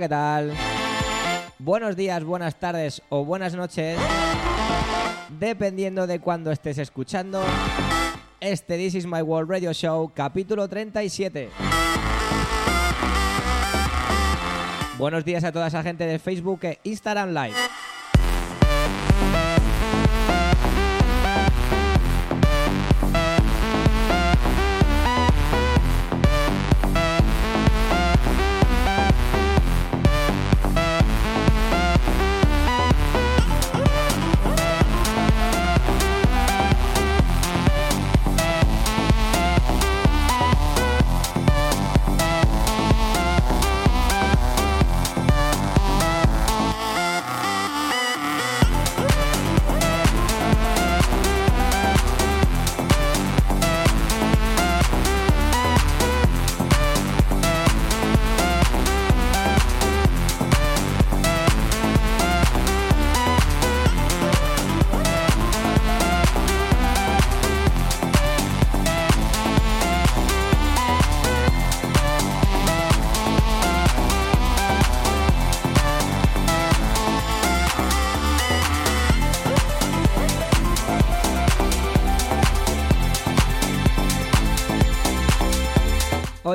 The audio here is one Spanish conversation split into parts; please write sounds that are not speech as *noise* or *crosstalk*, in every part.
¿qué tal? Buenos días, buenas tardes o buenas noches, dependiendo de cuándo estés escuchando este This Is My World Radio Show, capítulo 37. Buenos días a toda esa gente de Facebook e Instagram Live.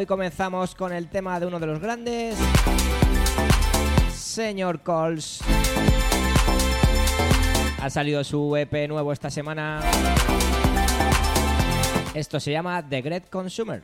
Hoy comenzamos con el tema de uno de los grandes, Señor Coles. Ha salido su EP nuevo esta semana. Esto se llama The Great Consumer.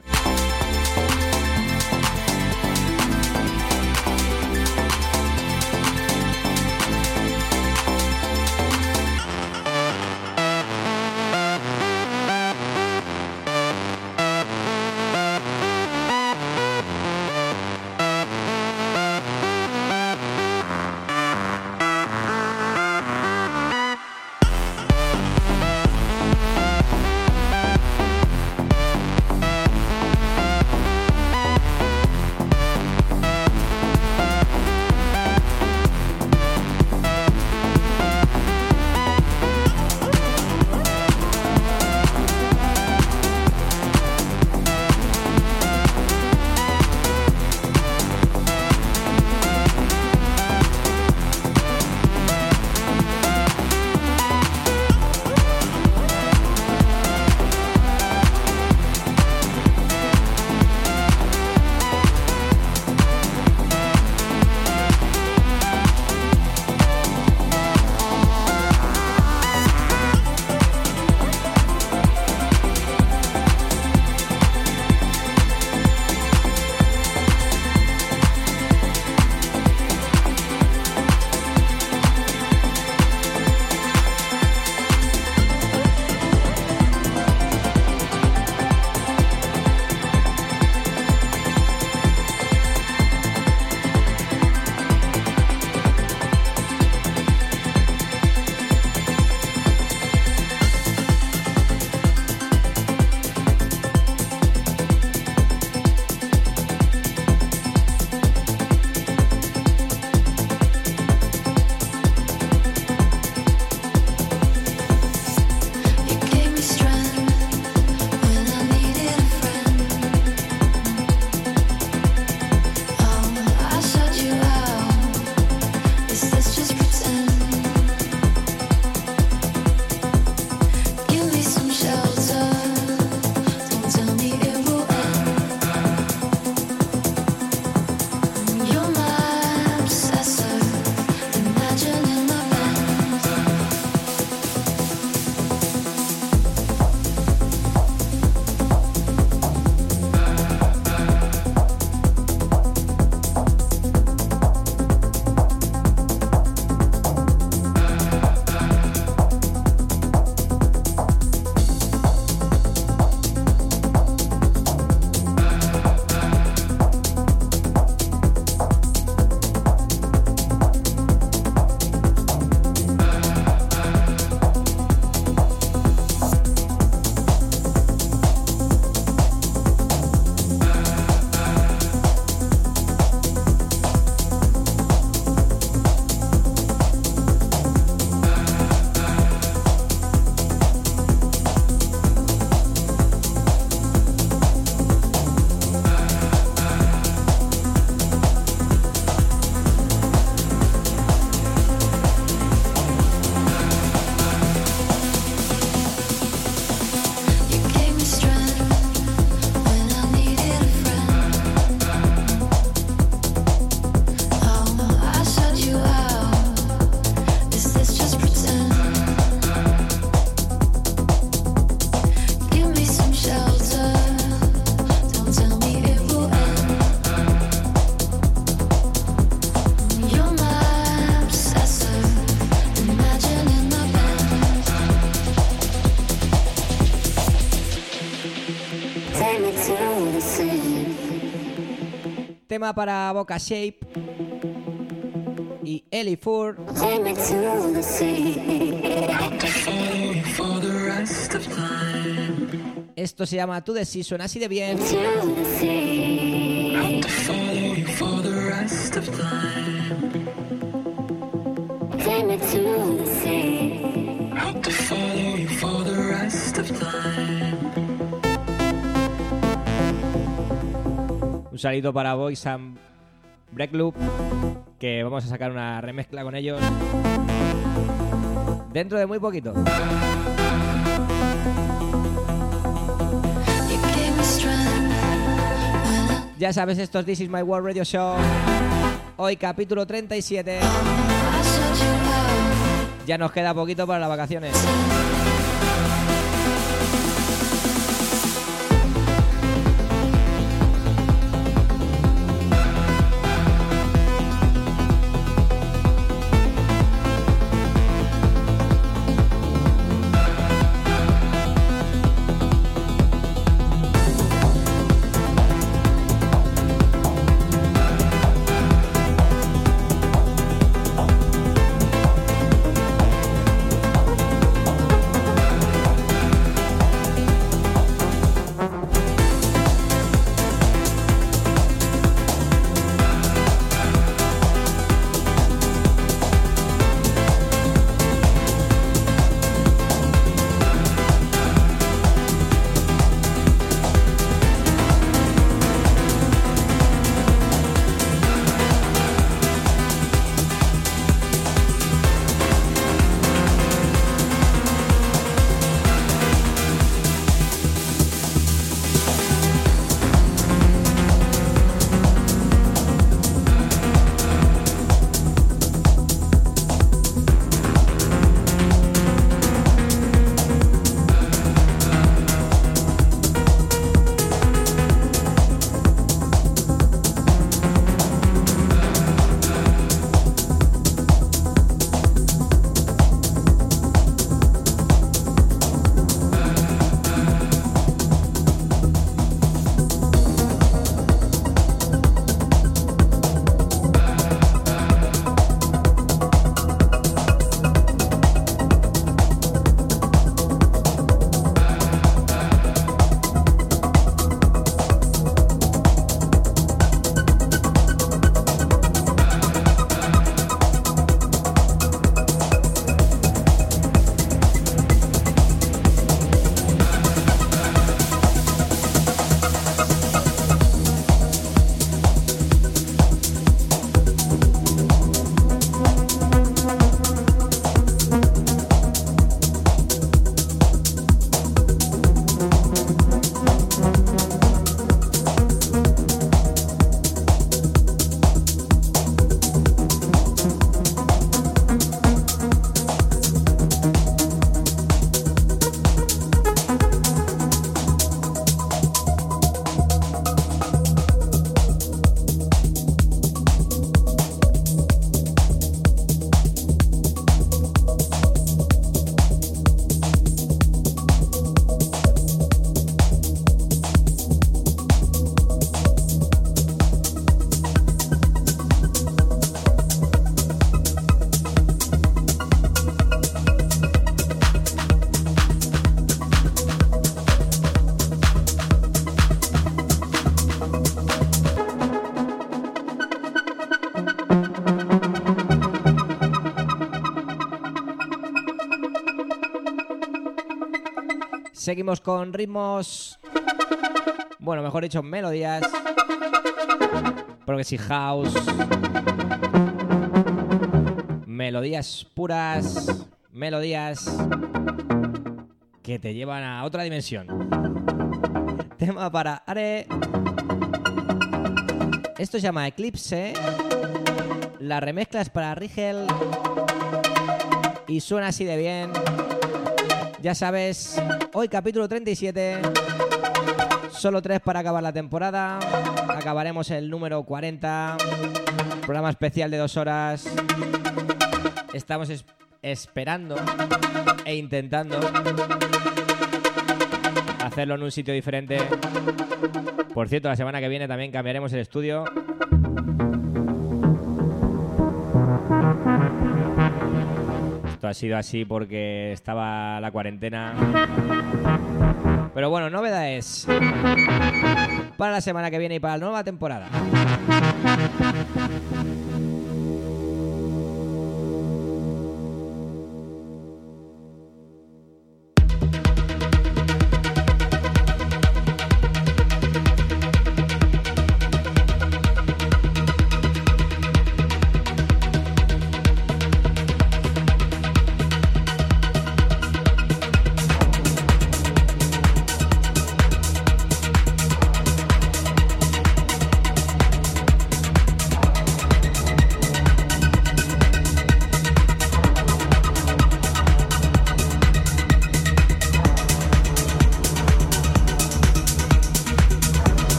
Tema para Boca Shape y Ellie Fur. Esto se llama To The Sea, suena así de bien. Un saludo para Boys and Break Loop, que vamos a sacar una remezcla con ellos dentro de muy poquito. Ya sabes, esto es This Is My World Radio Show. Hoy capítulo 37. shut you out. Ya nos queda poquito para las vacaciones. Seguimos con ritmos. Bueno, mejor dicho, melodías. Progressive House. Melodías puras. Melodías que te llevan a otra dimensión. Tema para Are. Esto se llama Eclipse. La remezcla es para Rigel. Y suena así de bien. Ya sabes, hoy capítulo 37. Solo tres para acabar la temporada. Acabaremos el número 40. Programa especial de dos horas. Estamos es- esperando e intentando hacerlo en un sitio diferente. Por cierto, la semana que viene también cambiaremos el estudio. Ha sido así porque estaba la cuarentena. Pero bueno, novedades para la semana que viene y para la nueva temporada.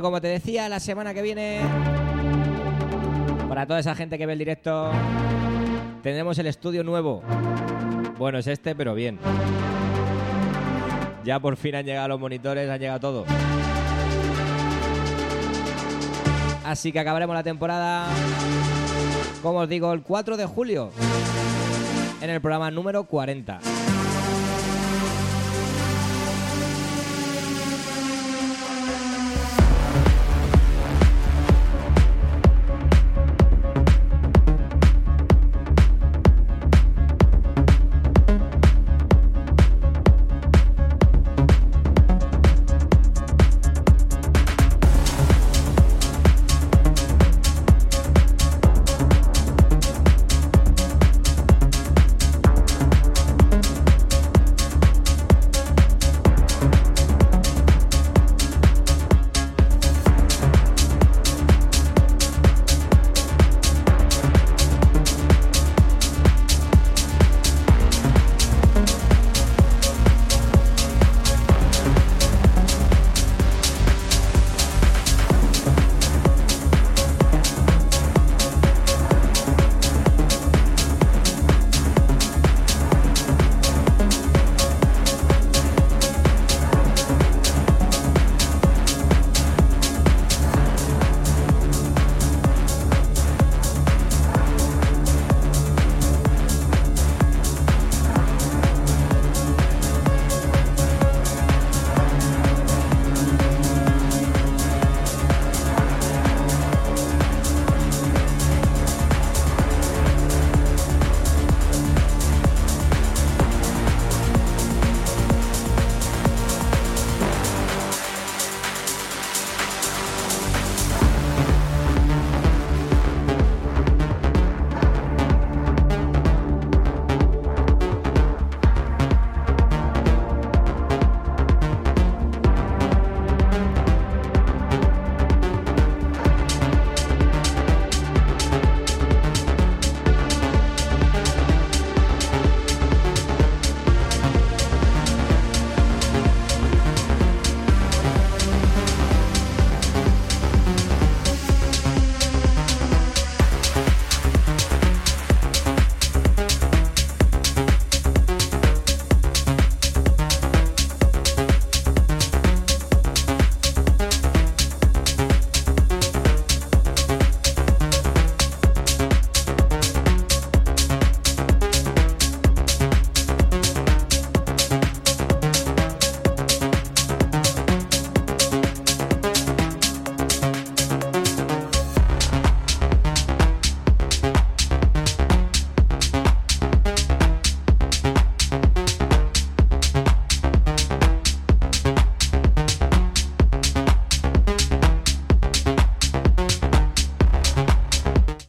Como te decía, la semana que viene, para toda esa gente que ve el directo, tendremos el estudio nuevo. Bueno, es este, pero bien. Ya por fin han llegado los monitores, han llegado todo. Así que acabaremos la temporada, como os digo, el 4 de julio, en el programa número 40.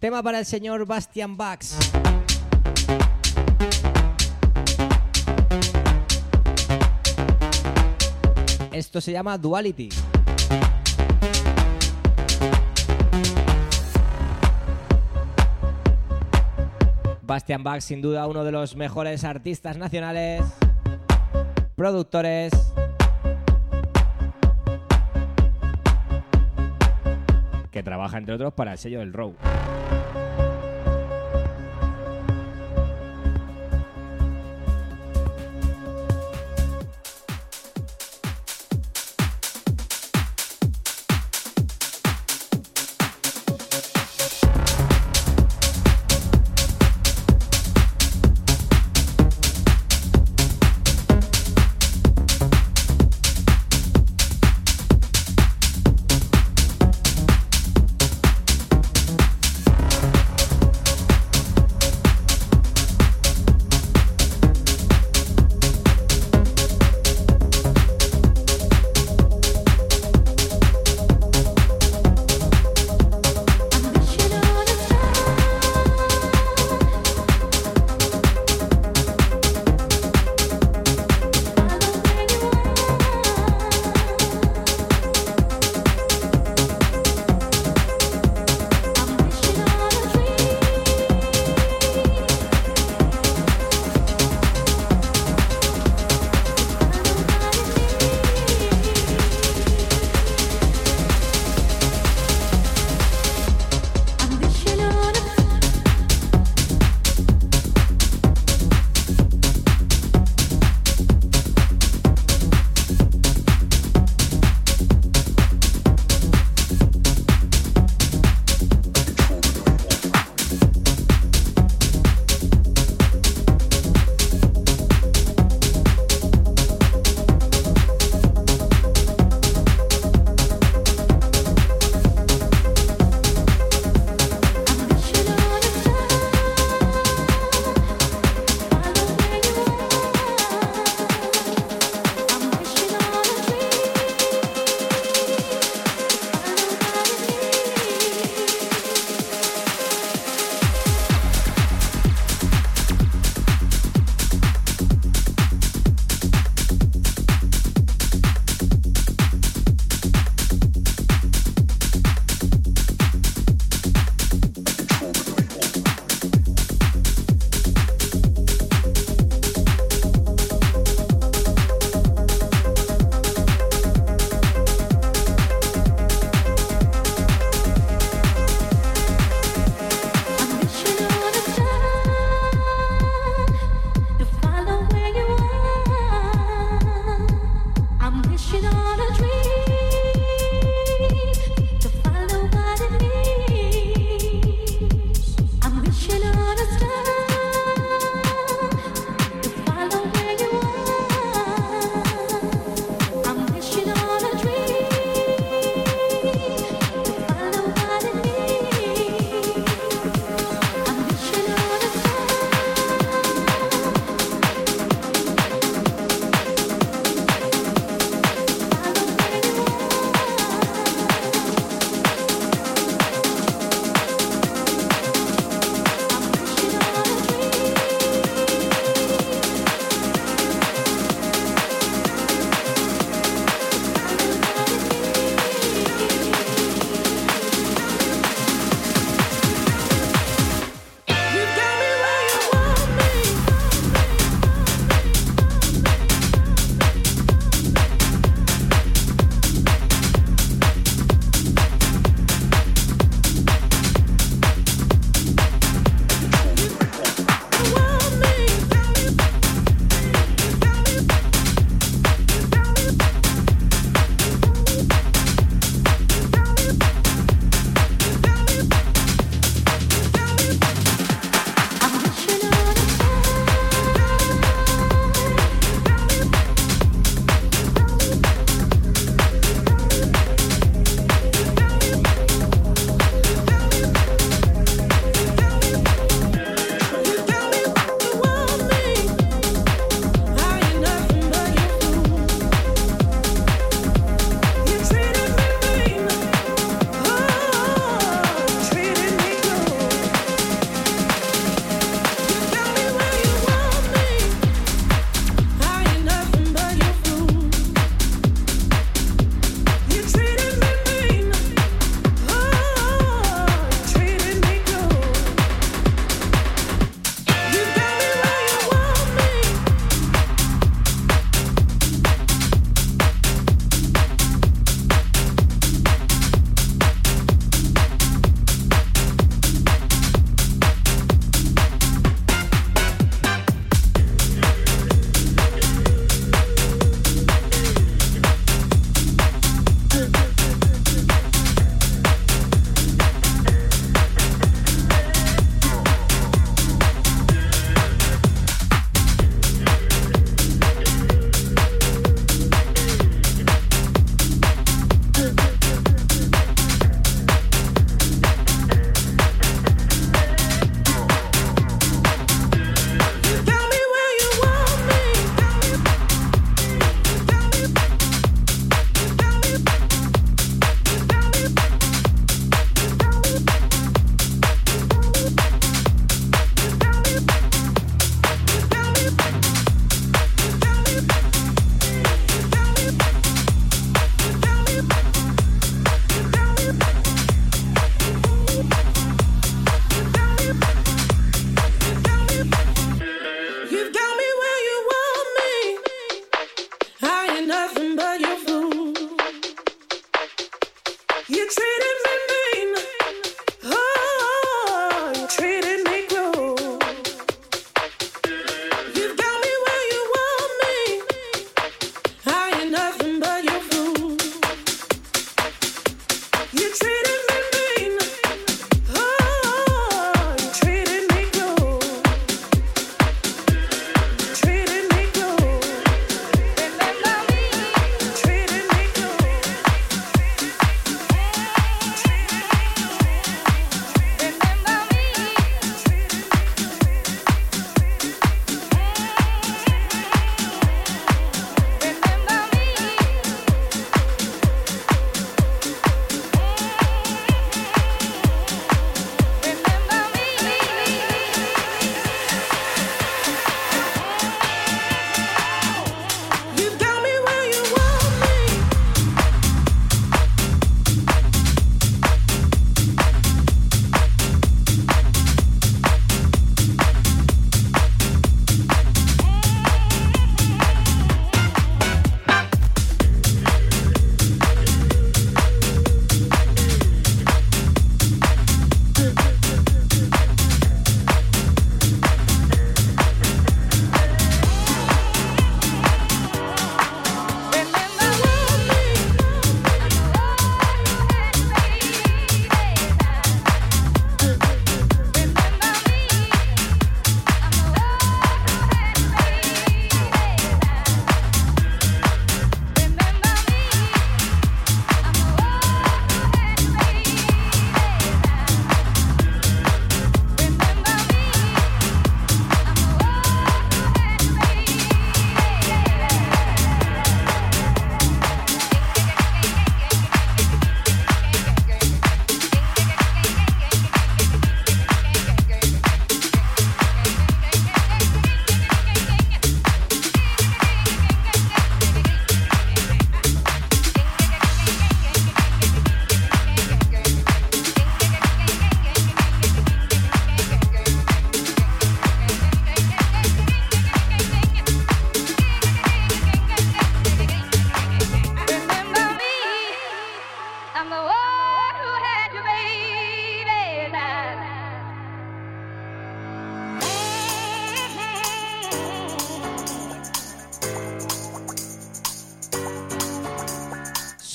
Tema para el señor Bastian Bax. Esto se llama Duality. Bastian Bach, sin duda, uno de los mejores artistas nacionales, productores. Que trabaja, entre otros, para el sello del Row.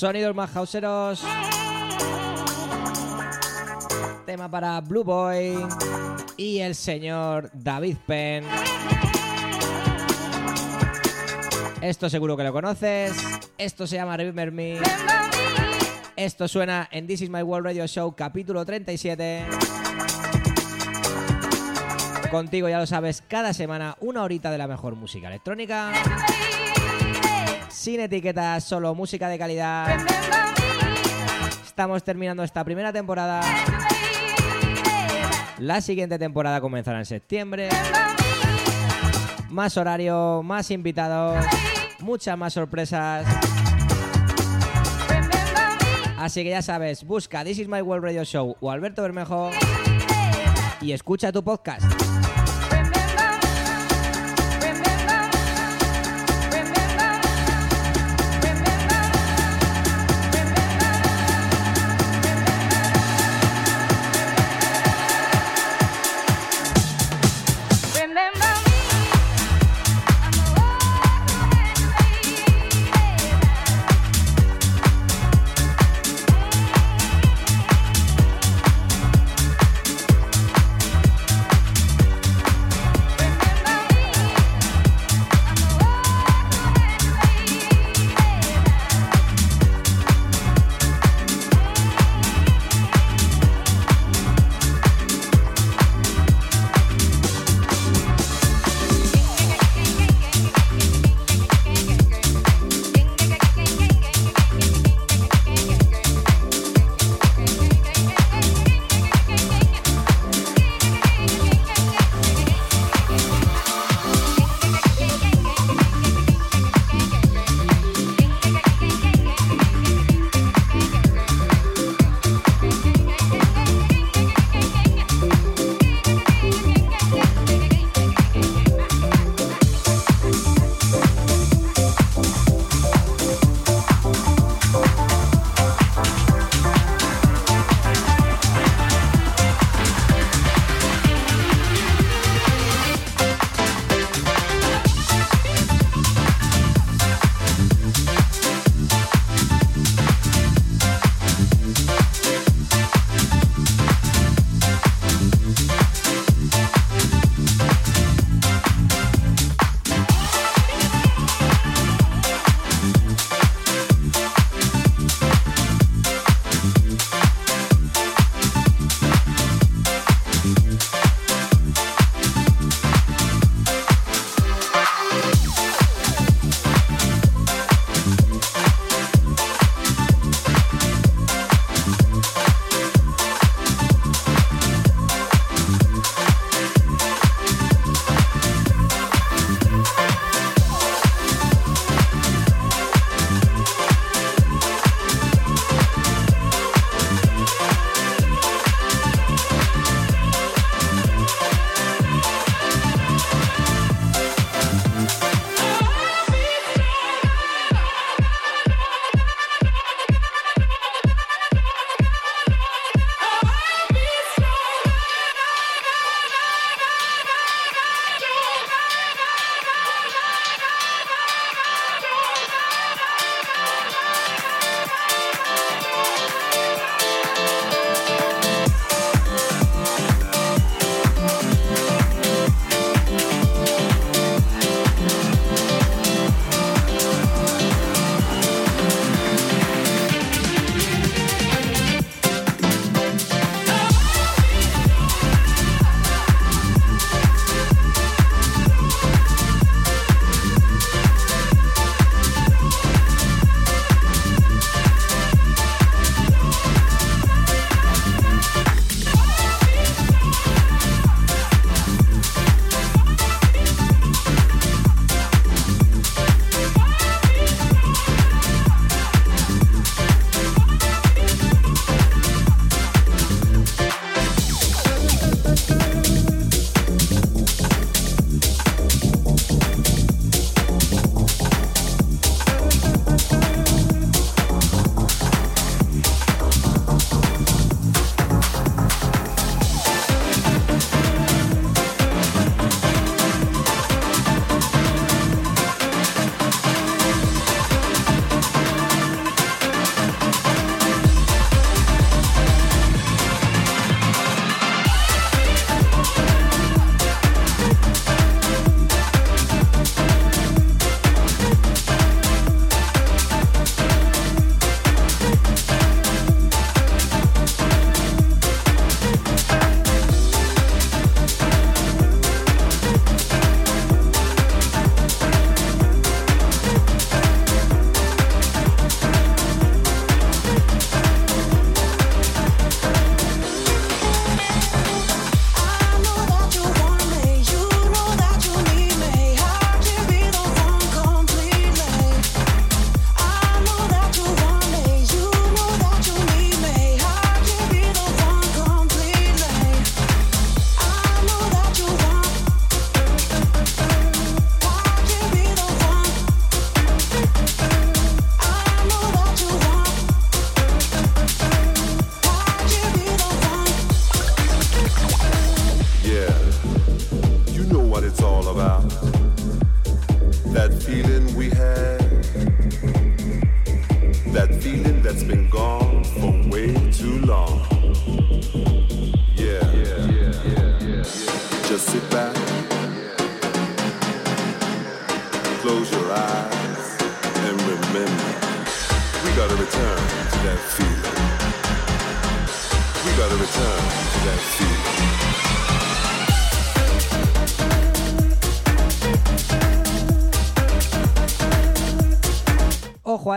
Sonidos más houseeros. Tema para Blue Boy y el señor David Penn. Esto seguro que lo conoces. Esto se llama Remember Me. Esto suena en This Is My World Radio Show capítulo 37. Contigo ya lo sabes, cada semana una horita de la mejor música electrónica. Sin etiquetas, solo música de calidad. Estamos terminando esta primera temporada. La siguiente temporada comenzará en septiembre. Más horario, más invitados, muchas más sorpresas. Así que ya sabes, busca This Is My World Radio Show o Alberto Bermejo y escucha tu podcast.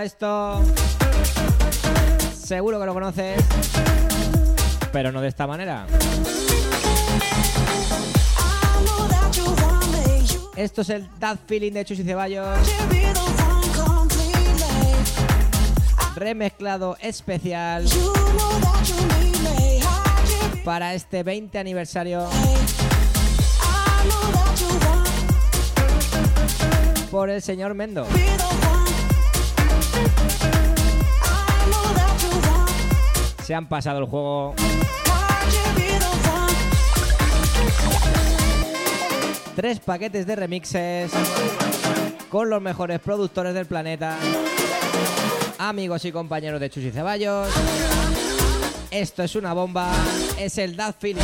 Esto. Seguro que lo conoces. Pero no de esta manera. Esto es el That Feeling de Chus y Ceballos. Remezclado especial para este 20 aniversario por el señor Mendo. Se han pasado el juego. Tres paquetes de remixes con los mejores productores del planeta. Amigos y compañeros de Chus y Ceballos. Esto es una bomba. Es el That Feeling.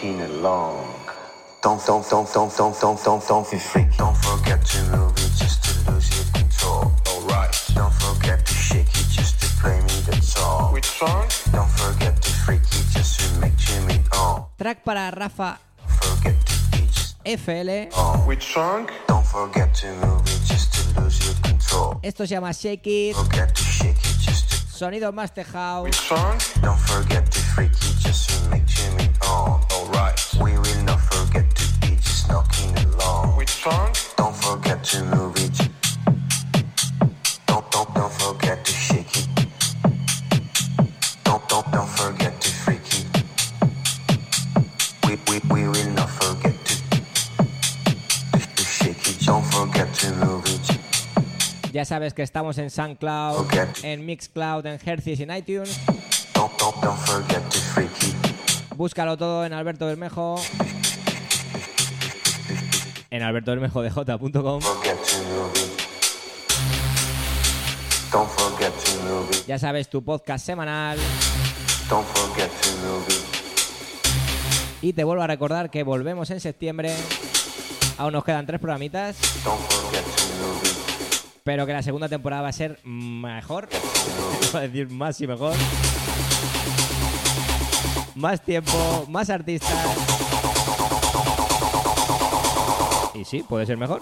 Just knocking along. Don't don't don't don't don't don't don't don't be freak. Don't forget to move it just to lose your control. Alright. Don't forget to shake it just to play me that song. Which song? Don't forget to freak it just to make Jimmy on. Track para Rafa Forget to be just FL. on. Which song? Don't forget to move it just to lose your control. Esto se llama Shake It. Forget to shake it just to Sonido más tejado. Which song? Don't forget to freak it just to song? Don't forget to move it. Don't don't don't forget to shake it. Don't don't don't forget to freak it. We we we will not forget to to, to shake it. Don't forget to move it. Ya sabes que estamos en SoundCloud, en Mixcloud, en Herces y en iTunes. Don't don't don't forget to freak it. Búscalo todo en Alberto Bermejo. Move it. Ya sabes, tu podcast semanal. Don't forget to move it. Y te vuelvo a recordar que volvemos en septiembre. Aún nos quedan tres programitas. Pero que la segunda temporada va a ser mejor. *laughs* Voy a decir más y mejor. Más tiempo, más artistas. Y sí, puede ser mejor.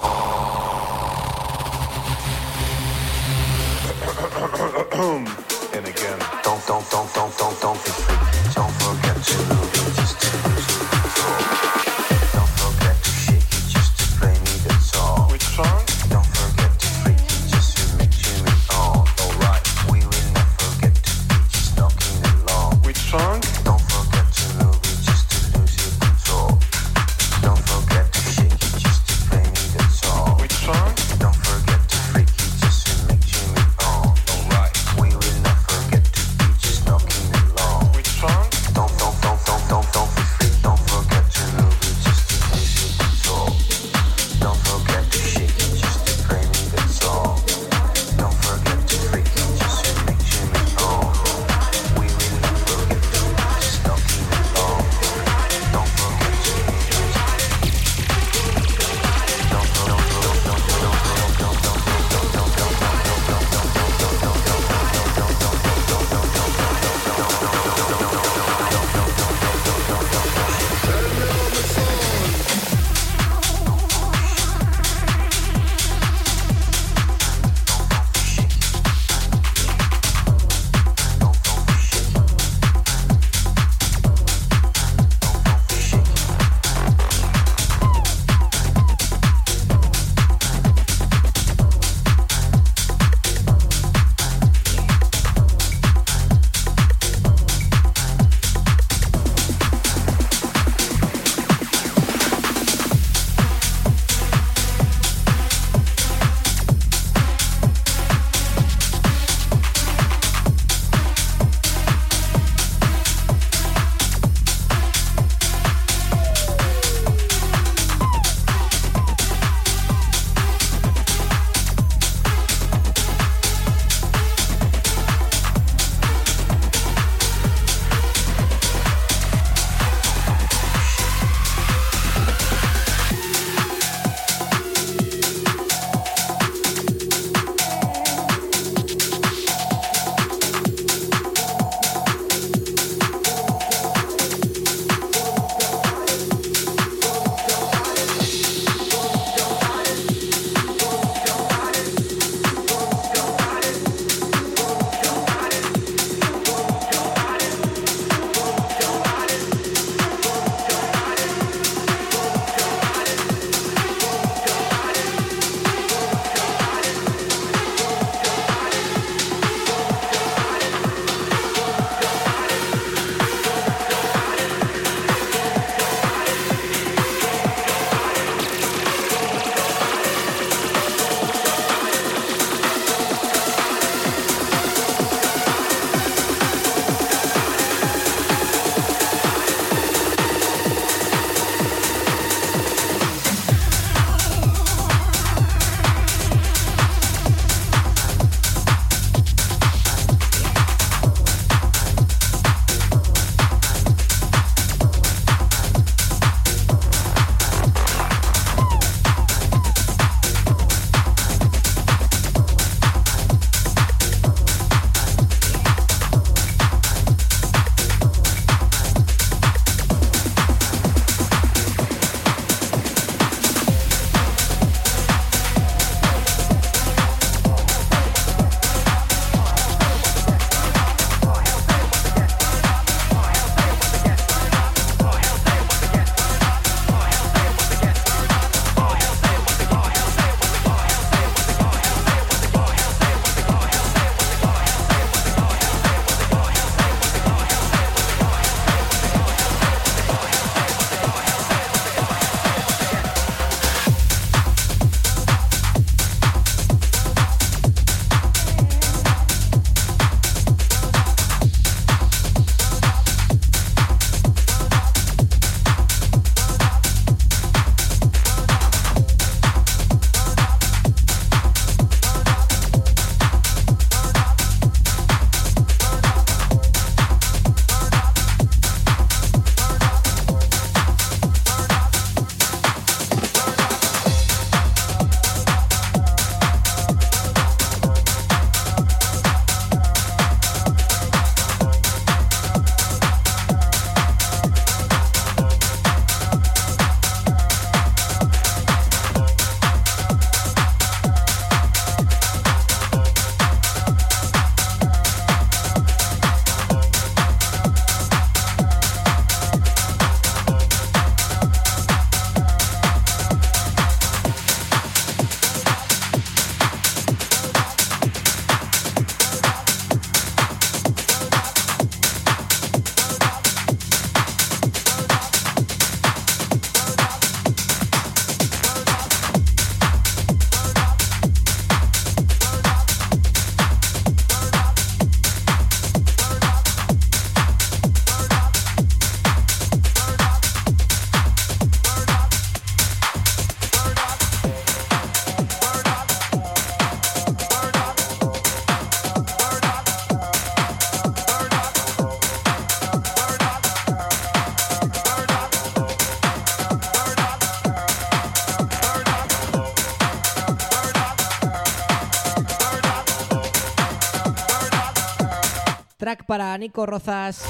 Para Nico Rozas.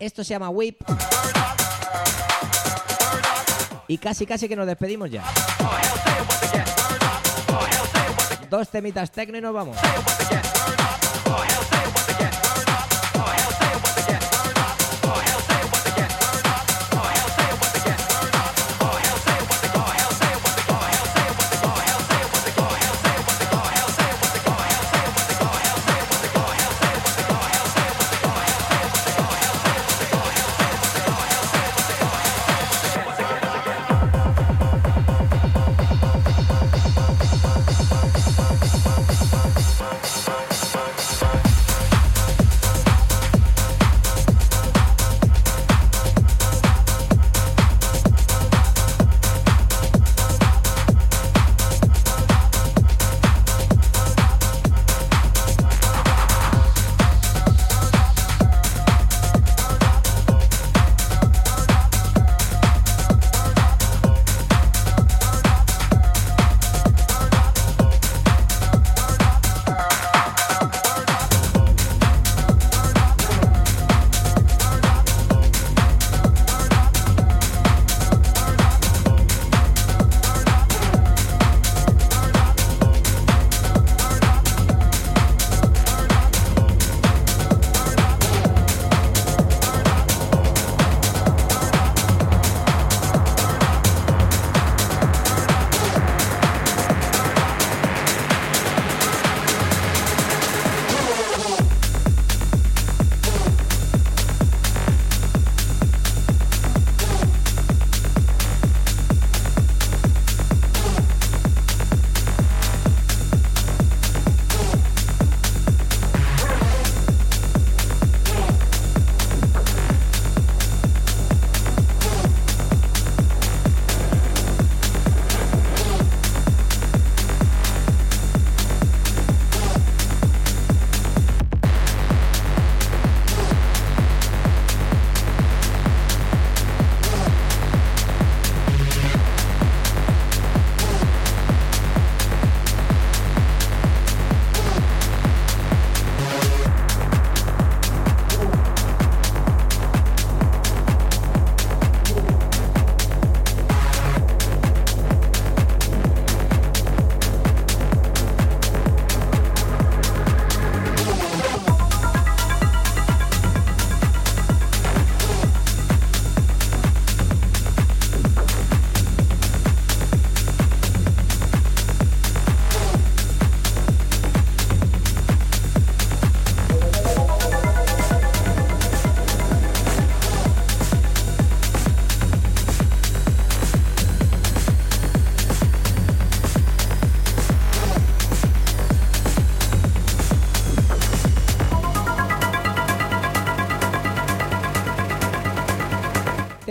Esto se llama Whip. Y casi casi que nos despedimos ya. Dos temitas tecno y nos vamos.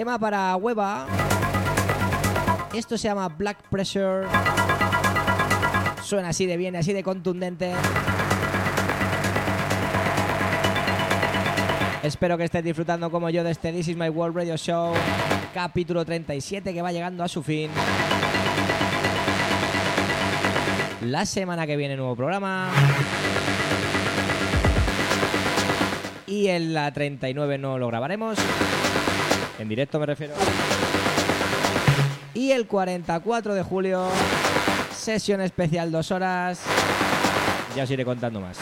Para Hueva. Esto se llama Black Pressure. Suena así de bien, así de contundente. Espero que estés disfrutando como yo de este This Is My World Radio Show, capítulo 37 que va llegando a su fin. La semana que viene nuevo programa. Y en la 39 no lo grabaremos. En directo me refiero. Y el 44 de julio, sesión especial dos horas. Ya os iré contando más.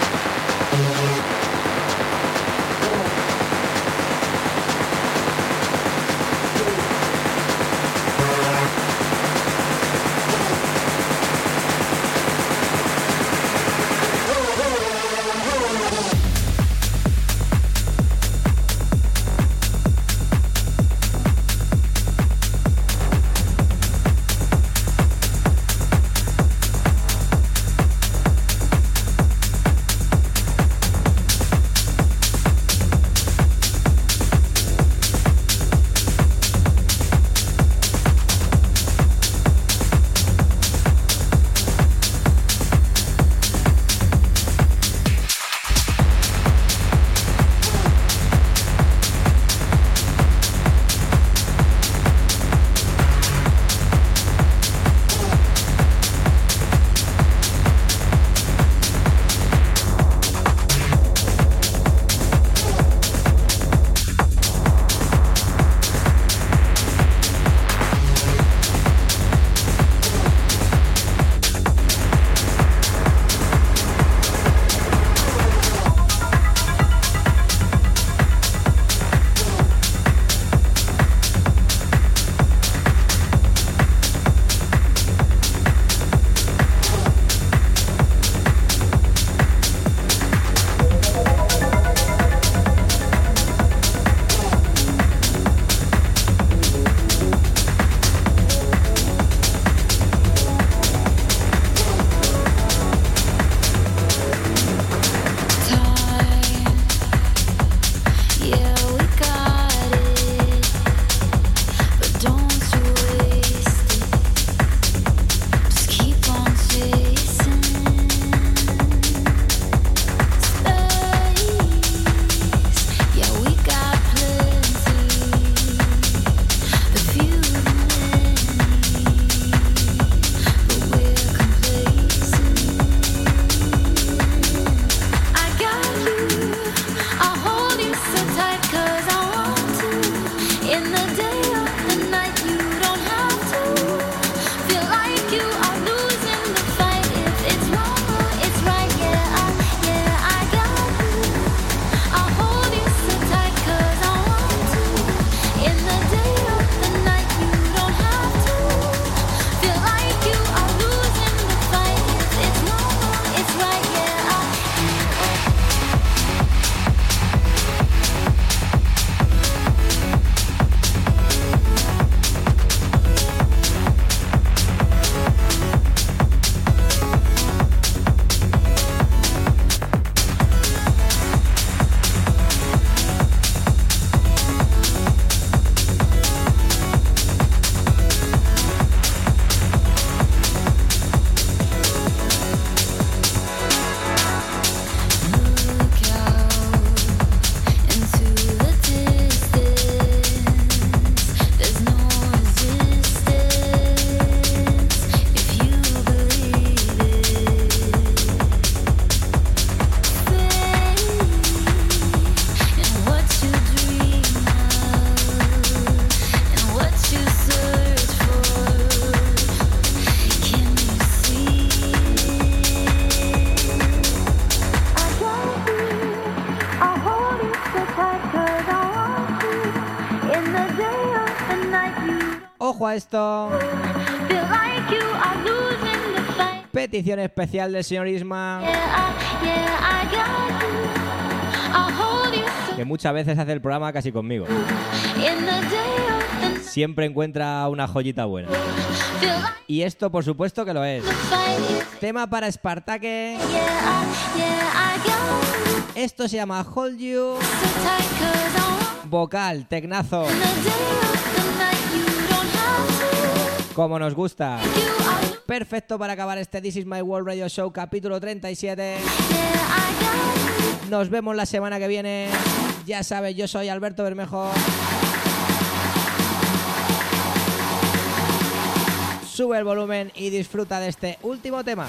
Especial del señor Isma, que muchas veces hace el programa casi conmigo. Siempre encuentra una joyita buena. Y esto, por supuesto, que lo es. Tema para you. Esto se llama Hold You. Vocal, tecnazo, como nos gusta. Perfecto para acabar este This Is My World Radio Show capítulo 37. Yeah, I got you. Nos vemos la semana que viene. Ya sabes, yo soy Alberto Bermejo. Sube el volumen y disfruta de este último tema.